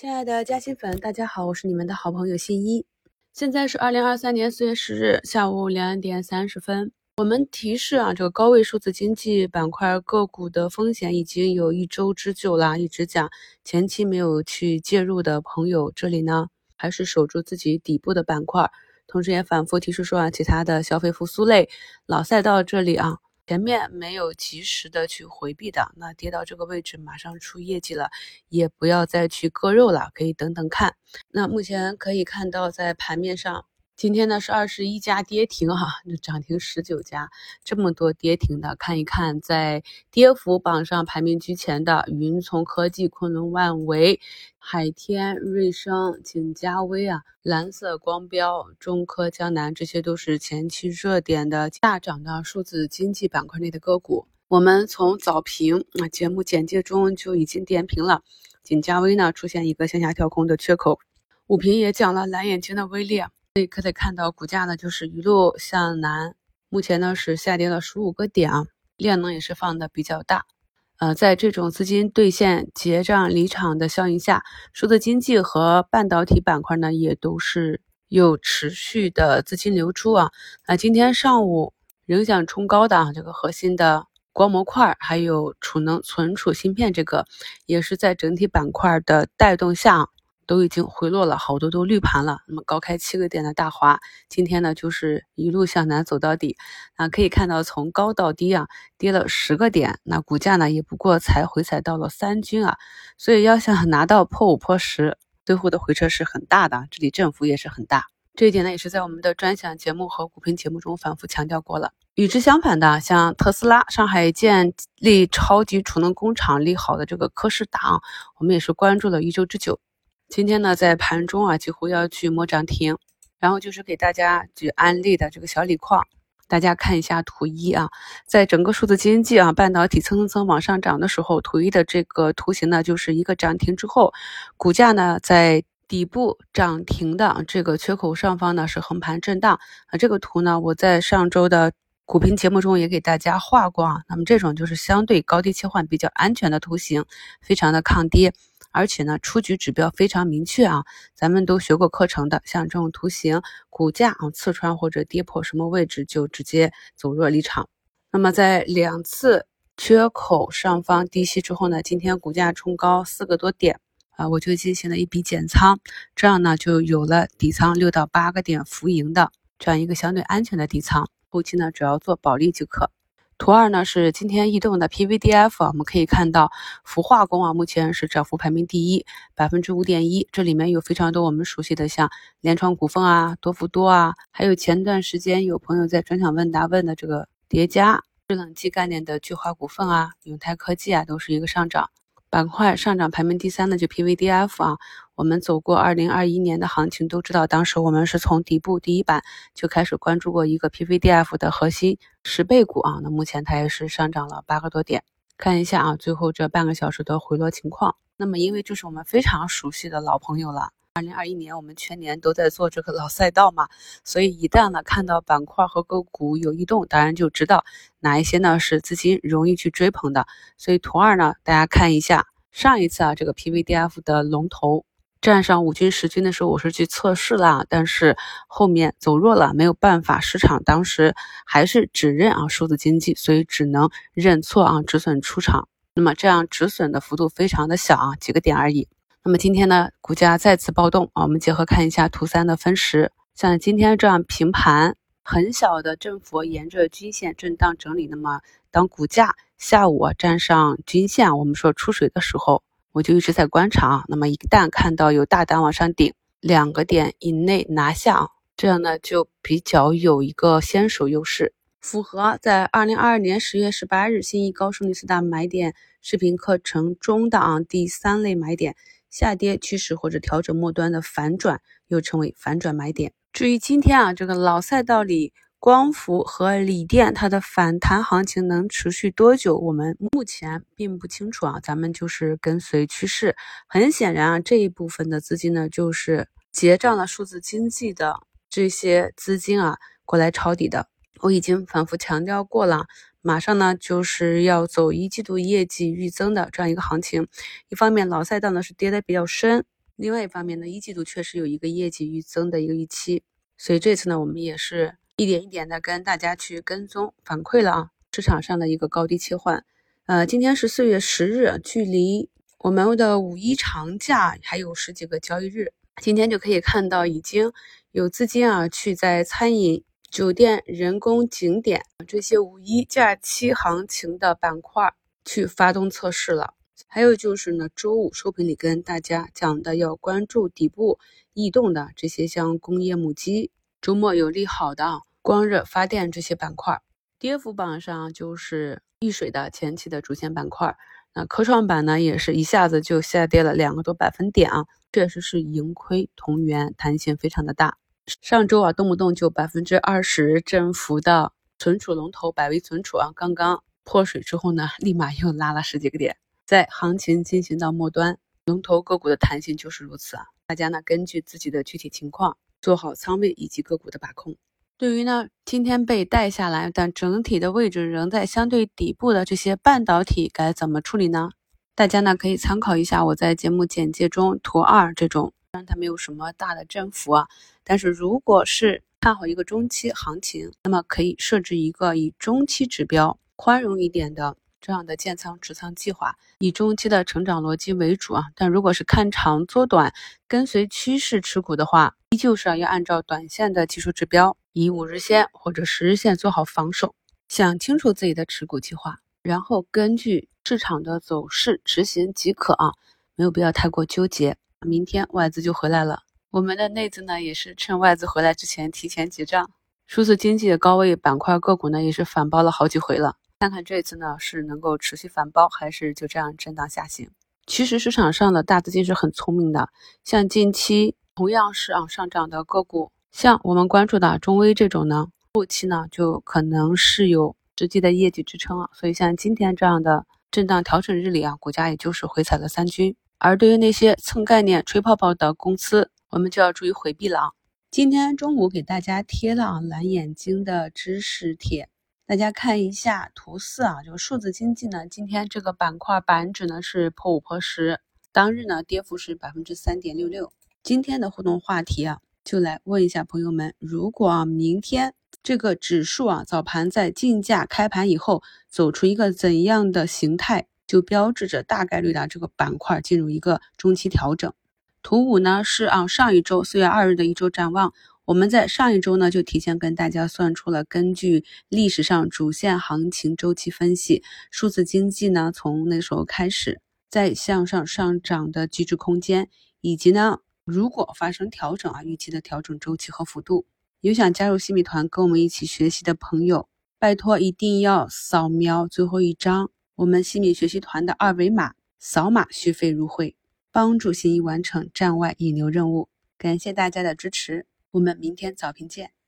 亲爱的嘉兴粉，大家好，我是你们的好朋友新一。现在是二零二三年四月十日下午两点三十分。我们提示啊，这个高位数字经济板块个股的风险已经有一周之久了，一直讲前期没有去介入的朋友，这里呢还是守住自己底部的板块，同时也反复提示说啊，其他的消费复苏类老赛道这里啊。前面没有及时的去回避的，那跌到这个位置马上出业绩了，也不要再去割肉了，可以等等看。那目前可以看到在盘面上。今天呢是二十一家跌停哈，涨停十九家，这么多跌停的，看一看在跌幅榜上排名居前的云从科技、昆仑万维、海天、瑞声、景嘉微啊，蓝色光标、中科江南，这些都是前期热点的大涨的数字经济板块内的个股。我们从早评啊节目简介中就已经点评了，景嘉微呢出现一个向下跳空的缺口，午评也讲了蓝眼睛的威力。所以可以看到，股价呢就是一路向南，目前呢是下跌了十五个点啊，量能也是放的比较大。呃，在这种资金兑现、结账离场的效应下，数字经济和半导体板块呢也都是有持续的资金流出啊。那今天上午影响冲高的啊，这个核心的光模块还有储能存储芯片，这个也是在整体板块的带动下。都已经回落了好多，都绿盘了。那么高开七个点的大华，今天呢就是一路向南走到底。啊，可以看到从高到低啊，跌了十个点。那股价呢也不过才回踩到了三均啊，所以要想拿到破五破十，最后的回撤是很大的，这里振幅也是很大。这一点呢也是在我们的专享节目和股评节目中反复强调过了。与之相反的，像特斯拉、上海建立超级储能工厂利好的这个科士达，我们也是关注了一周之久。今天呢，在盘中啊，几乎要去摸涨停，然后就是给大家举案例的这个小锂矿，大家看一下图一啊，在整个数字经济啊，半导体蹭蹭蹭往上涨的时候，图一的这个图形呢，就是一个涨停之后，股价呢在底部涨停的这个缺口上方呢是横盘震荡。啊，这个图呢，我在上周的股评节目中也给大家画过啊，那么这种就是相对高低切换比较安全的图形，非常的抗跌。而且呢，出局指标非常明确啊，咱们都学过课程的，像这种图形，股价啊刺穿或者跌破什么位置就直接走弱离场。那么在两次缺口上方低吸之后呢，今天股价冲高四个多点啊，我就进行了一笔减仓，这样呢就有了底仓六到八个点浮盈的这样一个相对安全的底仓，后期呢只要做保利即可。图二呢是今天异动的 PVDF，我们可以看到氟化工啊，目前是涨幅排名第一，百分之五点一。这里面有非常多我们熟悉的，像联创股份啊、多氟多啊，还有前段时间有朋友在专享问答问的这个叠加制冷剂概念的聚华股份啊、永泰科技啊，都是一个上涨。板块上涨排名第三的就 PVDF 啊，我们走过二零二一年的行情都知道，当时我们是从底部第一板就开始关注过一个 PVDF 的核心十倍股啊，那目前它也是上涨了八个多点，看一下啊，最后这半个小时的回落情况。那么因为这是我们非常熟悉的老朋友了。二零二一年，我们全年都在做这个老赛道嘛，所以一旦呢看到板块和个股有异动，当然就知道哪一些呢是资金容易去追捧的。所以图二呢，大家看一下，上一次啊这个 PVDF 的龙头站上五均十均的时候，我是去测试了，但是后面走弱了，没有办法，市场当时还是只认啊数字经济，所以只能认错啊止损出场。那么这样止损的幅度非常的小啊，几个点而已。那么今天呢，股价再次暴动啊！我们结合看一下图三的分时，像今天这样平盘，很小的振幅沿着均线震荡整理。那么当股价下午站上均线，我们说出水的时候，我就一直在观察啊。那么一旦看到有大单往上顶，两个点以内拿下啊，这样呢就比较有一个先手优势，符合在二零二二年十月十八日新一高胜率四大买点视频课程中的啊第三类买点。下跌趋势或者调整末端的反转，又称为反转买点。至于今天啊，这个老赛道里，光伏和锂电它的反弹行情能持续多久，我们目前并不清楚啊。咱们就是跟随趋势。很显然啊，这一部分的资金呢，就是结账了数字经济的这些资金啊，过来抄底的。我已经反复强调过了。马上呢就是要走一季度业绩预增的这样一个行情，一方面老赛道呢是跌的比较深，另外一方面呢，一季度确实有一个业绩预增的一个预期，所以这次呢，我们也是一点一点的跟大家去跟踪反馈了啊，市场上的一个高低切换。呃，今天是四月十日，距离我们的五一长假还有十几个交易日，今天就可以看到已经有资金啊去在餐饮、酒店、人工景点这些五一假期行情的板块去发动测试了。还有就是呢，周五收评里跟大家讲的要关注底部异动的这些像工业母机，周末有利好的光热发电这些板块。跌幅榜上就是易水的前期的主线板块，那科创板呢也是一下子就下跌了两个多百分点啊，确实是盈亏同源，弹性非常的大。上周啊动不动就百分之二十振幅的存储龙头百威存储啊，刚刚破水之后呢，立马又拉了十几个点。在行情进行到末端，龙头个股的弹性就是如此啊！大家呢根据自己的具体情况做好仓位以及个股的把控。对于呢今天被带下来，但整体的位置仍在相对底部的这些半导体该怎么处理呢？大家呢可以参考一下我在节目简介中图二这种，虽然它没有什么大的振幅啊，但是如果是看好一个中期行情，那么可以设置一个以中期指标宽容一点的。这样的建仓持仓计划以中期的成长逻辑为主啊，但如果是看长做短，跟随趋势持股的话，依旧是要按照短线的技术指标，以五日线或者十日线做好防守。想清楚自己的持股计划，然后根据市场的走势执行即可啊，没有必要太过纠结。明天外资就回来了，我们的内资呢也是趁外资回来之前提前结账。数字经济的高位板块个股呢也是反包了好几回了。看看这次呢是能够持续反包，还是就这样震荡下行？其实市场上的大资金是很聪明的，像近期同样是啊上涨的个股，像我们关注的中微这种呢，后期呢就可能是有实际的业绩支撑了。所以像今天这样的震荡调整日里啊，股价也就是回踩了三均。而对于那些蹭概念、吹泡泡的公司，我们就要注意回避了啊。今天中午给大家贴了蓝眼睛的知识帖。大家看一下图四啊，这个数字经济呢，今天这个板块板指呢是破五破十，当日呢跌幅是百分之三点六六。今天的互动话题啊，就来问一下朋友们，如果明天这个指数啊早盘在竞价开盘以后走出一个怎样的形态，就标志着大概率的这个板块进入一个中期调整。图五呢是啊上一周四月二日的一周展望。我们在上一周呢，就提前跟大家算出了根据历史上主线行情周期分析，数字经济呢从那时候开始再向上上涨的机制空间，以及呢如果发生调整啊，预期的调整周期和幅度。有想加入新米团跟我们一起学习的朋友，拜托一定要扫描最后一张我们新米学习团的二维码，扫码续费入会，帮助新一完成站外引流任务。感谢大家的支持。我们明天早评见。